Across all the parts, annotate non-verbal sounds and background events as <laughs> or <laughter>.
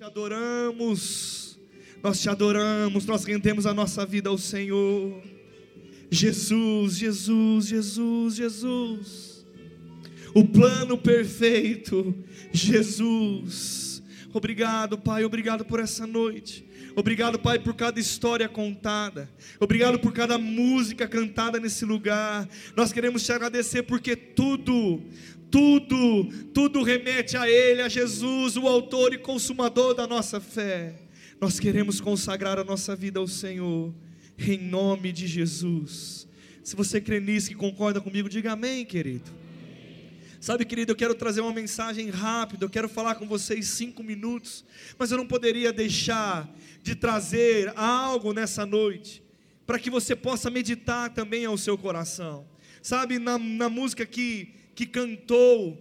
te adoramos, nós te adoramos, nós rendemos a nossa vida ao Senhor. Jesus, Jesus, Jesus, Jesus. O plano perfeito, Jesus. Obrigado, Pai, obrigado por essa noite. Obrigado, Pai, por cada história contada. Obrigado por cada música cantada nesse lugar. Nós queremos te agradecer porque tudo, tudo, tudo remete a Ele, a Jesus, o Autor e Consumador da nossa fé. Nós queremos consagrar a nossa vida ao Senhor, em nome de Jesus. Se você crê nisso e concorda comigo, diga amém, querido. Sabe, querido, eu quero trazer uma mensagem rápida, eu quero falar com vocês cinco minutos, mas eu não poderia deixar de trazer algo nessa noite, para que você possa meditar também ao seu coração. Sabe, na, na música que, que cantou,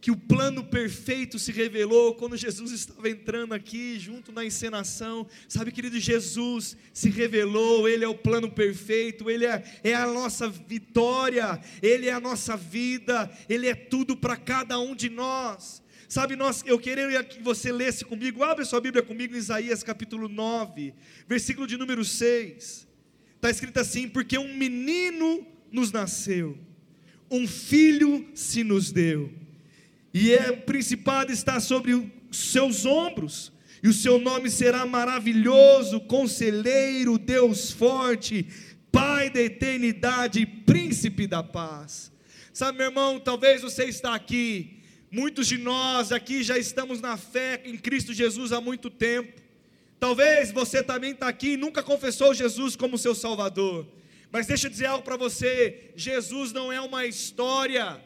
que o plano perfeito se revelou quando Jesus estava entrando aqui, junto na encenação. Sabe, querido, Jesus se revelou, Ele é o plano perfeito, Ele é, é a nossa vitória, Ele é a nossa vida, Ele é tudo para cada um de nós. Sabe, nós, eu queria que você lesse comigo, abre sua Bíblia comigo em Isaías capítulo 9, versículo de número 6. Está escrito assim: Porque um menino nos nasceu, um filho se nos deu e é, o principado está sobre os seus ombros, e o seu nome será maravilhoso, conselheiro, Deus forte, Pai da eternidade, príncipe da paz. Sabe, meu irmão, talvez você está aqui, muitos de nós aqui já estamos na fé em Cristo Jesus há muito tempo. Talvez você também está aqui e nunca confessou Jesus como seu Salvador. Mas deixa eu dizer algo para você: Jesus não é uma história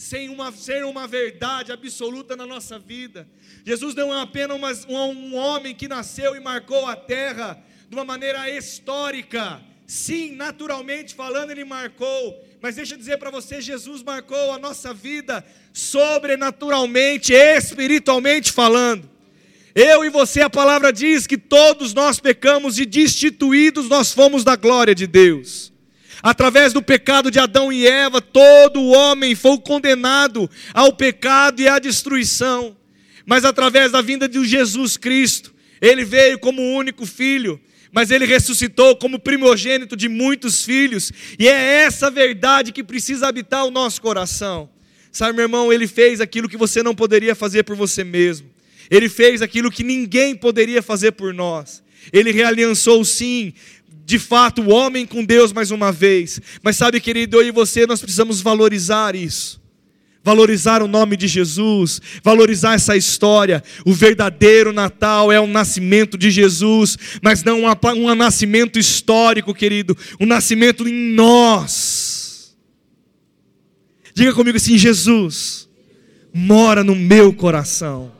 sem uma, ser uma verdade absoluta na nossa vida. Jesus não é apenas uma, um homem que nasceu e marcou a terra de uma maneira histórica. Sim, naturalmente falando, ele marcou. Mas deixa eu dizer para você: Jesus marcou a nossa vida sobrenaturalmente, espiritualmente falando. Eu e você, a palavra diz que todos nós pecamos e destituídos nós fomos da glória de Deus. Através do pecado de Adão e Eva, todo homem foi condenado ao pecado e à destruição. Mas através da vinda de Jesus Cristo, ele veio como único filho, mas ele ressuscitou como primogênito de muitos filhos, e é essa verdade que precisa habitar o nosso coração. Sabe, meu irmão, ele fez aquilo que você não poderia fazer por você mesmo. Ele fez aquilo que ninguém poderia fazer por nós. Ele realiançou sim de fato, o homem com Deus mais uma vez. Mas sabe, querido, eu e você, nós precisamos valorizar isso. Valorizar o nome de Jesus, valorizar essa história. O verdadeiro Natal é o nascimento de Jesus, mas não um nascimento histórico, querido, um nascimento em nós. Diga comigo assim: Jesus mora no meu coração.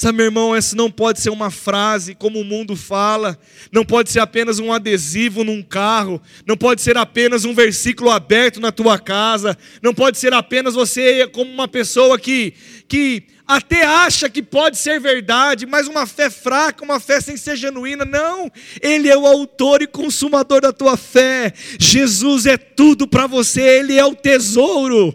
Sabe, meu irmão, essa não pode ser uma frase como o mundo fala, não pode ser apenas um adesivo num carro, não pode ser apenas um versículo aberto na tua casa, não pode ser apenas você como uma pessoa que, que até acha que pode ser verdade, mas uma fé fraca, uma fé sem ser genuína. Não, Ele é o autor e consumador da tua fé. Jesus é tudo para você, Ele é o tesouro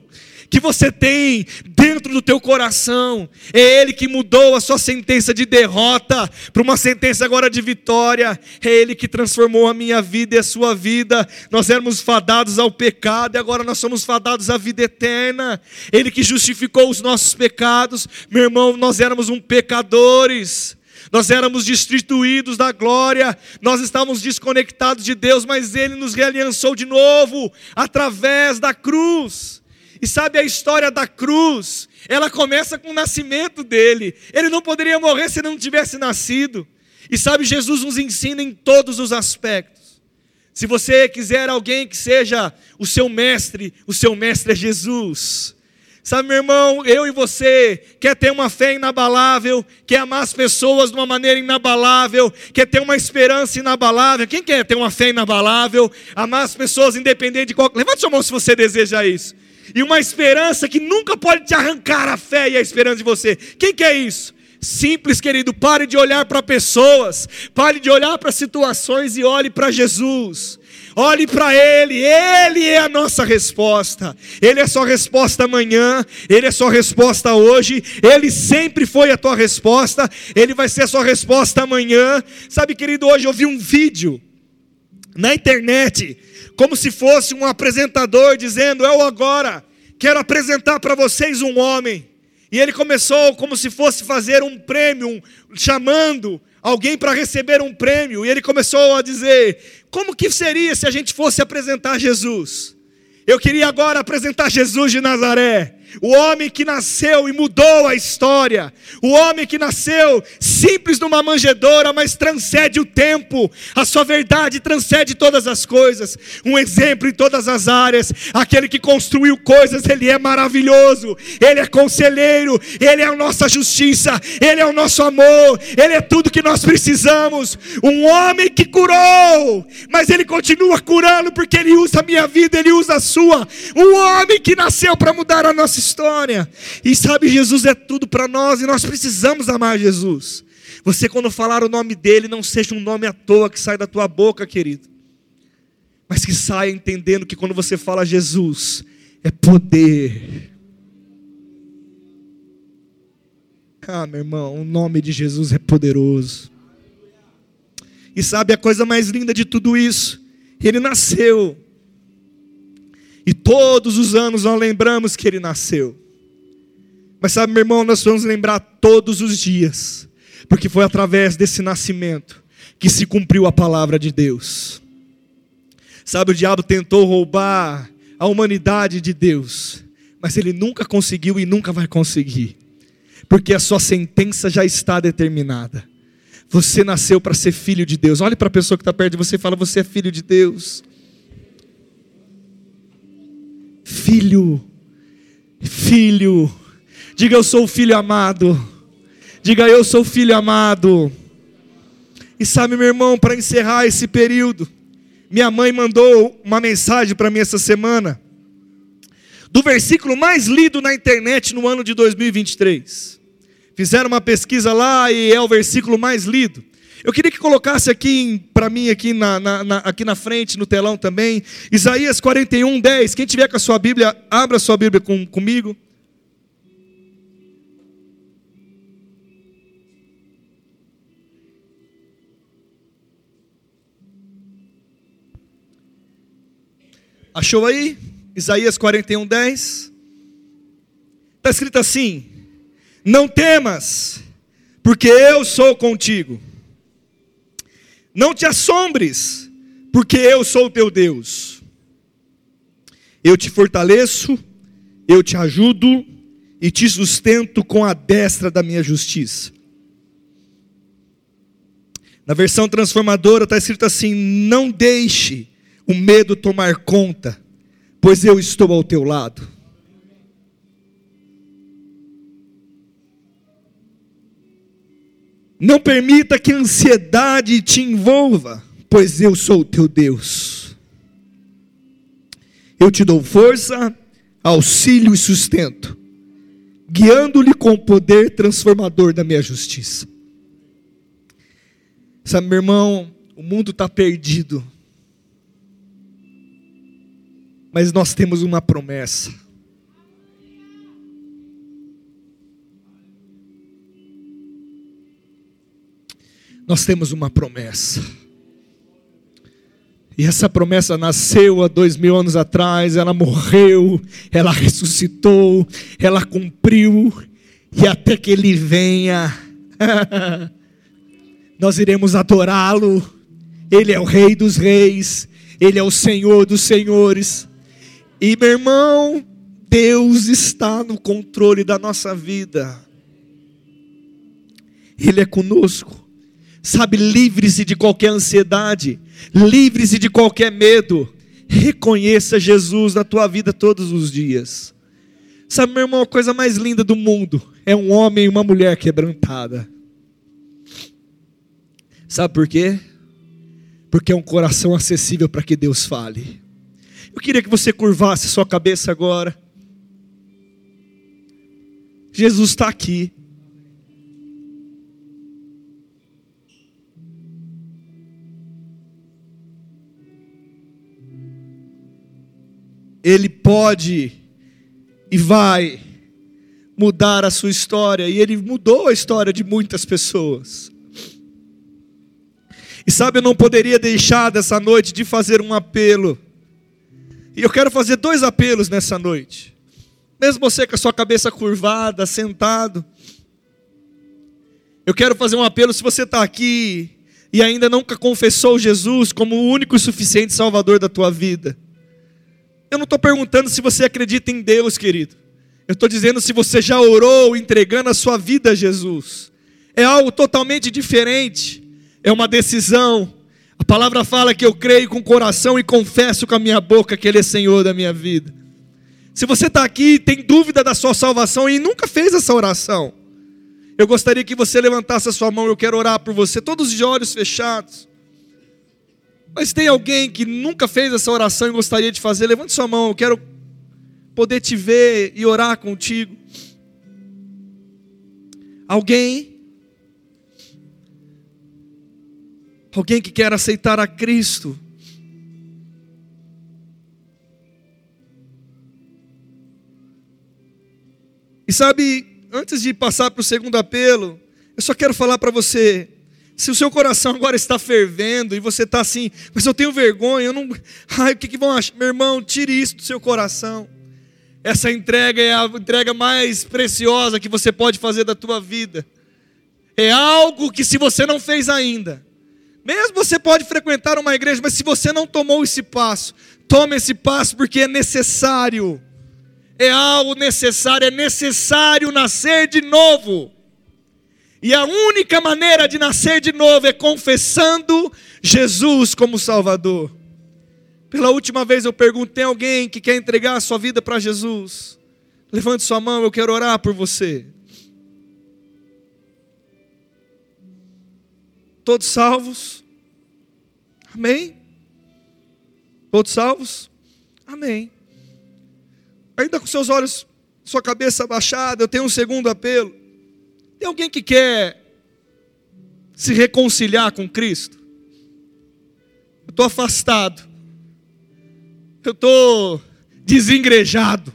que você tem dentro do teu coração. É Ele que mudou a sua sentença de derrota para uma sentença agora de vitória. É Ele que transformou a minha vida e a sua vida. Nós éramos fadados ao pecado e agora nós somos fadados à vida eterna. Ele que justificou os nossos pecados. Meu irmão, nós éramos um pecadores. Nós éramos destituídos da glória, nós estávamos desconectados de Deus, mas Ele nos realiançou de novo através da cruz. E sabe a história da cruz? Ela começa com o nascimento dele. Ele não poderia morrer se não tivesse nascido. E sabe, Jesus nos ensina em todos os aspectos. Se você quiser alguém que seja o seu mestre, o seu mestre é Jesus. Sabe, meu irmão, eu e você quer ter uma fé inabalável, quer amar as pessoas de uma maneira inabalável, quer ter uma esperança inabalável. Quem quer ter uma fé inabalável? Amar as pessoas independente de qual. Levante sua mão se você deseja isso e uma esperança que nunca pode te arrancar a fé e a esperança de você. Quem quer isso? Simples, querido, pare de olhar para pessoas, pare de olhar para situações e olhe para Jesus. Olhe para Ele, Ele é a nossa resposta. Ele é sua resposta amanhã, Ele é sua resposta hoje, Ele sempre foi a tua resposta, Ele vai ser a sua resposta amanhã. Sabe, querido, hoje eu vi um vídeo na internet, como se fosse um apresentador dizendo: Eu agora quero apresentar para vocês um homem. E ele começou como se fosse fazer um prêmio, um, chamando alguém para receber um prêmio, e ele começou a dizer: como que seria se a gente fosse apresentar Jesus? Eu queria agora apresentar Jesus de Nazaré o homem que nasceu e mudou a história, o homem que nasceu simples numa manjedoura, mas transcende o tempo, a sua verdade transcende todas as coisas, um exemplo em todas as áreas, aquele que construiu coisas, ele é maravilhoso, ele é conselheiro, ele é a nossa justiça, ele é o nosso amor, ele é tudo que nós precisamos, um homem que curou, mas ele continua curando porque ele usa a minha vida, ele usa a sua, um homem que nasceu para mudar a nossa história. E sabe, Jesus é tudo para nós e nós precisamos amar Jesus. Você, quando falar o nome dele, não seja um nome à toa que sai da tua boca, querido, mas que saia entendendo que quando você fala Jesus, é poder. Ah, meu irmão, o nome de Jesus é poderoso. E sabe a coisa mais linda de tudo isso? Ele nasceu e todos os anos nós lembramos que ele nasceu. Mas sabe, meu irmão, nós vamos lembrar todos os dias, porque foi através desse nascimento que se cumpriu a palavra de Deus. Sabe, o diabo tentou roubar a humanidade de Deus, mas ele nunca conseguiu e nunca vai conseguir, porque a sua sentença já está determinada. Você nasceu para ser filho de Deus. Olhe para a pessoa que está perto de você e fala: Você é filho de Deus filho, filho. Diga eu sou o filho amado. Diga eu sou o filho amado. E sabe, meu irmão, para encerrar esse período, minha mãe mandou uma mensagem para mim essa semana, do versículo mais lido na internet no ano de 2023. Fizeram uma pesquisa lá e é o versículo mais lido. Eu queria que colocasse aqui para mim, aqui na, na, na, aqui na frente, no telão também, Isaías 41, 10. Quem tiver com a sua Bíblia, abra a sua Bíblia com, comigo. Achou aí? Isaías 41, 10. Está escrito assim: Não temas, porque eu sou contigo. Não te assombres, porque eu sou o teu Deus. Eu te fortaleço, eu te ajudo e te sustento com a destra da minha justiça. Na versão transformadora está escrito assim: Não deixe o medo tomar conta, pois eu estou ao teu lado. Não permita que a ansiedade te envolva, pois eu sou o teu Deus. Eu te dou força, auxílio e sustento, guiando-lhe com o poder transformador da minha justiça. Sabe, meu irmão, o mundo está perdido, mas nós temos uma promessa. Nós temos uma promessa. E essa promessa nasceu há dois mil anos atrás, ela morreu, ela ressuscitou, ela cumpriu, e até que Ele venha, <laughs> nós iremos adorá-lo. Ele é o Rei dos Reis, Ele é o Senhor dos Senhores. E meu irmão, Deus está no controle da nossa vida, Ele é conosco. Sabe, livre-se de qualquer ansiedade, livre-se de qualquer medo. Reconheça Jesus na tua vida todos os dias. Sabe, meu irmão, a coisa mais linda do mundo é um homem e uma mulher quebrantada. Sabe por quê? Porque é um coração acessível para que Deus fale. Eu queria que você curvasse sua cabeça agora. Jesus está aqui. Ele pode e vai mudar a sua história, e Ele mudou a história de muitas pessoas. E sabe, eu não poderia deixar dessa noite de fazer um apelo. E eu quero fazer dois apelos nessa noite. Mesmo você com a sua cabeça curvada, sentado. Eu quero fazer um apelo se você está aqui e ainda nunca confessou Jesus como o único e suficiente Salvador da tua vida. Eu não estou perguntando se você acredita em Deus, querido. Eu estou dizendo se você já orou entregando a sua vida a Jesus. É algo totalmente diferente. É uma decisão. A palavra fala que eu creio com o coração e confesso com a minha boca que Ele é Senhor da minha vida. Se você está aqui e tem dúvida da sua salvação e nunca fez essa oração, eu gostaria que você levantasse a sua mão. Eu quero orar por você, todos de olhos fechados. Mas tem alguém que nunca fez essa oração e gostaria de fazer? Levante sua mão. Eu quero poder te ver e orar contigo. Alguém? Alguém que quer aceitar a Cristo? E sabe, antes de passar para o segundo apelo, eu só quero falar para você: se o seu coração agora está fervendo e você está assim, mas eu tenho vergonha, eu não. Ai, o que, que vão achar? Meu irmão, tire isso do seu coração. Essa entrega é a entrega mais preciosa que você pode fazer da tua vida. É algo que se você não fez ainda, mesmo você pode frequentar uma igreja, mas se você não tomou esse passo, tome esse passo porque é necessário. É algo necessário, é necessário nascer de novo. E a única maneira de nascer de novo é confessando Jesus como Salvador. Pela última vez eu pergunto: tem alguém que quer entregar a sua vida para Jesus? Levante sua mão, eu quero orar por você. Todos salvos? Amém? Todos salvos? Amém. Ainda com seus olhos, sua cabeça baixada, eu tenho um segundo apelo. Tem alguém que quer se reconciliar com Cristo? Eu estou afastado eu estou desengrejado,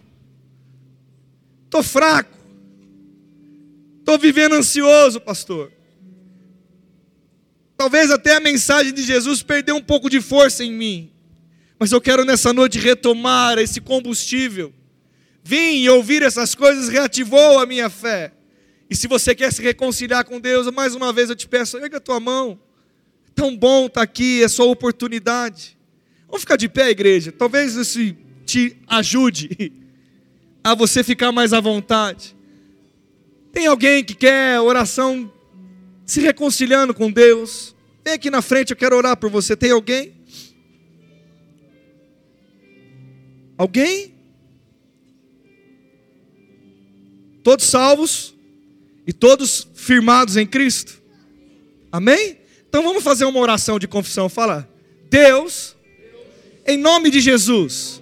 estou fraco, estou vivendo ansioso, pastor. Talvez até a mensagem de Jesus perdeu um pouco de força em mim, mas eu quero nessa noite retomar esse combustível. Vim e ouvir essas coisas reativou a minha fé. E se você quer se reconciliar com Deus, mais uma vez eu te peço, erga a tua mão. Tão bom estar tá aqui, é sua oportunidade. Vamos ficar de pé, igreja. Talvez isso te ajude <laughs> a você ficar mais à vontade. Tem alguém que quer oração se reconciliando com Deus? Vem aqui na frente, eu quero orar por você. Tem alguém? Alguém? Todos salvos e todos firmados em Cristo? Amém? Então vamos fazer uma oração de confissão. Fala, Deus em nome de Jesus,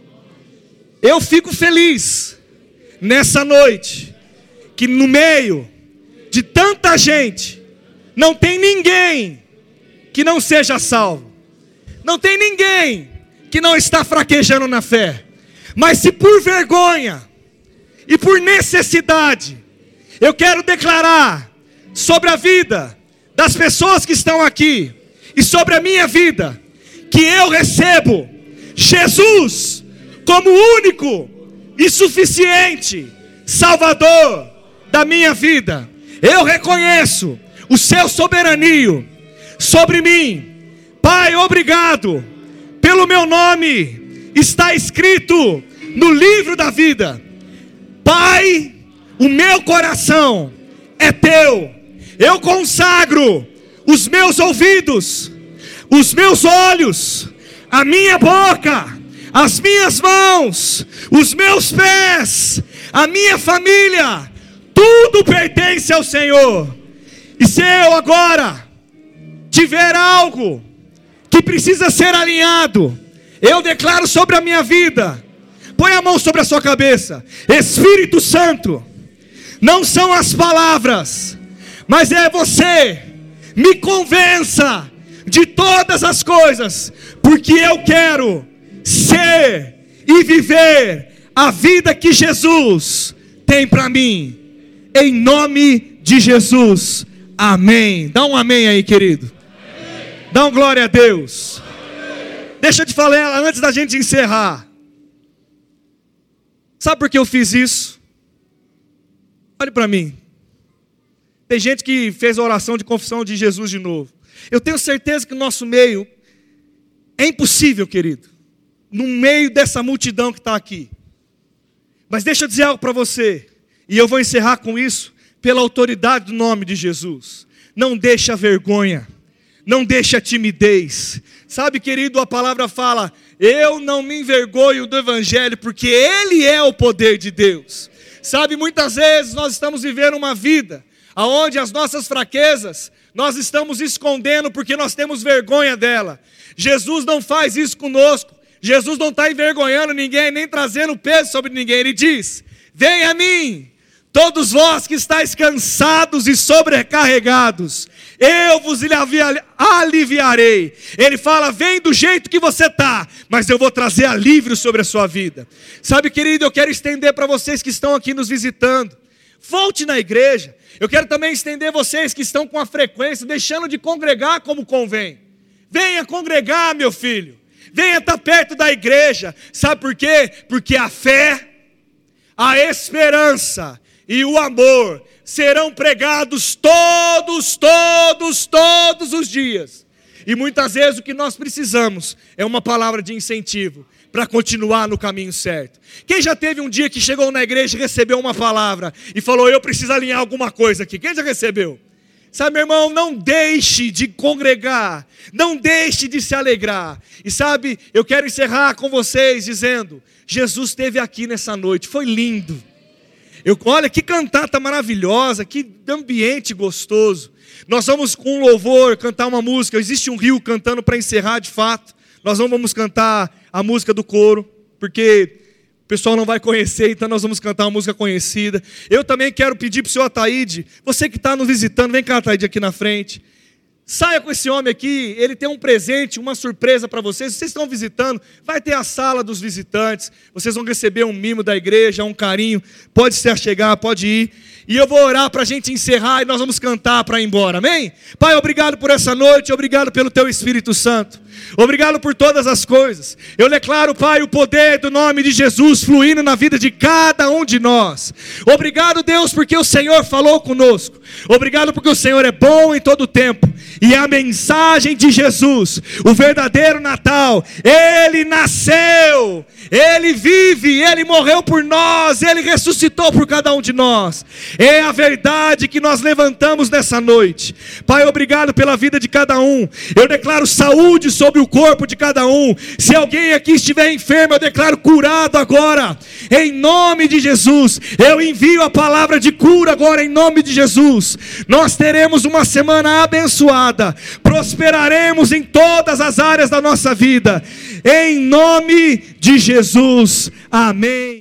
eu fico feliz nessa noite que no meio de tanta gente não tem ninguém que não seja salvo. Não tem ninguém que não está fraquejando na fé. Mas se por vergonha e por necessidade, eu quero declarar sobre a vida das pessoas que estão aqui e sobre a minha vida, que eu recebo Jesus como único e suficiente Salvador da minha vida. Eu reconheço o seu soberanio sobre mim. Pai, obrigado pelo meu nome está escrito no livro da vida. Pai, o meu coração é teu. Eu consagro os meus ouvidos, os meus olhos, a minha boca, as minhas mãos, os meus pés, a minha família, tudo pertence ao Senhor. E se eu agora tiver algo que precisa ser alinhado, eu declaro sobre a minha vida. Põe a mão sobre a sua cabeça. Espírito Santo, não são as palavras, mas é você. Me convença de todas as coisas, porque eu quero ser e viver a vida que Jesus tem para mim. Em nome de Jesus. Amém. Dá um amém aí, querido. Amém. Dá um glória a Deus. Amém. Deixa eu te falar antes da gente encerrar. Sabe por que eu fiz isso? Olhe para mim. Tem gente que fez a oração de confissão de Jesus de novo. Eu tenho certeza que no nosso meio é impossível, querido, no meio dessa multidão que está aqui. Mas deixa eu dizer algo para você, e eu vou encerrar com isso, pela autoridade do nome de Jesus. Não deixa a vergonha, não deixa a timidez. Sabe, querido, a palavra fala: eu não me envergonho do Evangelho, porque Ele é o poder de Deus. Sabe, muitas vezes nós estamos vivendo uma vida onde as nossas fraquezas nós estamos escondendo porque nós temos vergonha dela. Jesus não faz isso conosco. Jesus não está envergonhando ninguém, nem trazendo peso sobre ninguém. Ele diz: Venha a mim, todos vós que estáis cansados e sobrecarregados, eu vos aliviarei. Ele fala: Vem do jeito que você está, mas eu vou trazer alívio sobre a sua vida. Sabe, querido, eu quero estender para vocês que estão aqui nos visitando. Volte na igreja. Eu quero também estender vocês que estão com a frequência, deixando de congregar como convém. Venha congregar, meu filho. Venha estar perto da igreja. Sabe por quê? Porque a fé, a esperança e o amor serão pregados todos, todos, todos os dias. E muitas vezes o que nós precisamos é uma palavra de incentivo para continuar no caminho certo. Quem já teve um dia que chegou na igreja e recebeu uma palavra e falou: Eu preciso alinhar alguma coisa aqui? Quem já recebeu? Sabe, meu irmão, não deixe de congregar, não deixe de se alegrar. E sabe, eu quero encerrar com vocês dizendo: Jesus esteve aqui nessa noite, foi lindo. Eu, olha que cantata maravilhosa, que ambiente gostoso. Nós vamos com um louvor cantar uma música. Existe um rio cantando para encerrar de fato. Nós não vamos cantar a música do coro, porque o pessoal não vai conhecer, então nós vamos cantar uma música conhecida. Eu também quero pedir para o senhor Ataíde, você que está nos visitando, vem cá, Ataíde, aqui na frente. Saia com esse homem aqui, ele tem um presente, uma surpresa para vocês. Vocês estão visitando, vai ter a sala dos visitantes. Vocês vão receber um mimo da igreja, um carinho. Pode se achegar, pode ir. E eu vou orar para a gente encerrar e nós vamos cantar para ir embora, amém? Pai, obrigado por essa noite, obrigado pelo Teu Espírito Santo. Obrigado por todas as coisas. Eu declaro, Pai, o poder do nome de Jesus fluindo na vida de cada um de nós. Obrigado, Deus, porque o Senhor falou conosco. Obrigado porque o Senhor é bom em todo tempo. E a mensagem de Jesus, o verdadeiro Natal, ele nasceu, ele vive, ele morreu por nós, ele ressuscitou por cada um de nós. É a verdade que nós levantamos nessa noite. Pai, obrigado pela vida de cada um. Eu declaro saúde sobre o corpo de cada um. Se alguém aqui estiver enfermo, eu declaro curado agora. Em nome de Jesus, eu envio a palavra de cura agora em nome de Jesus. Nós teremos uma semana abençoada. Prosperaremos em todas as áreas da nossa vida. Em nome de Jesus. Amém.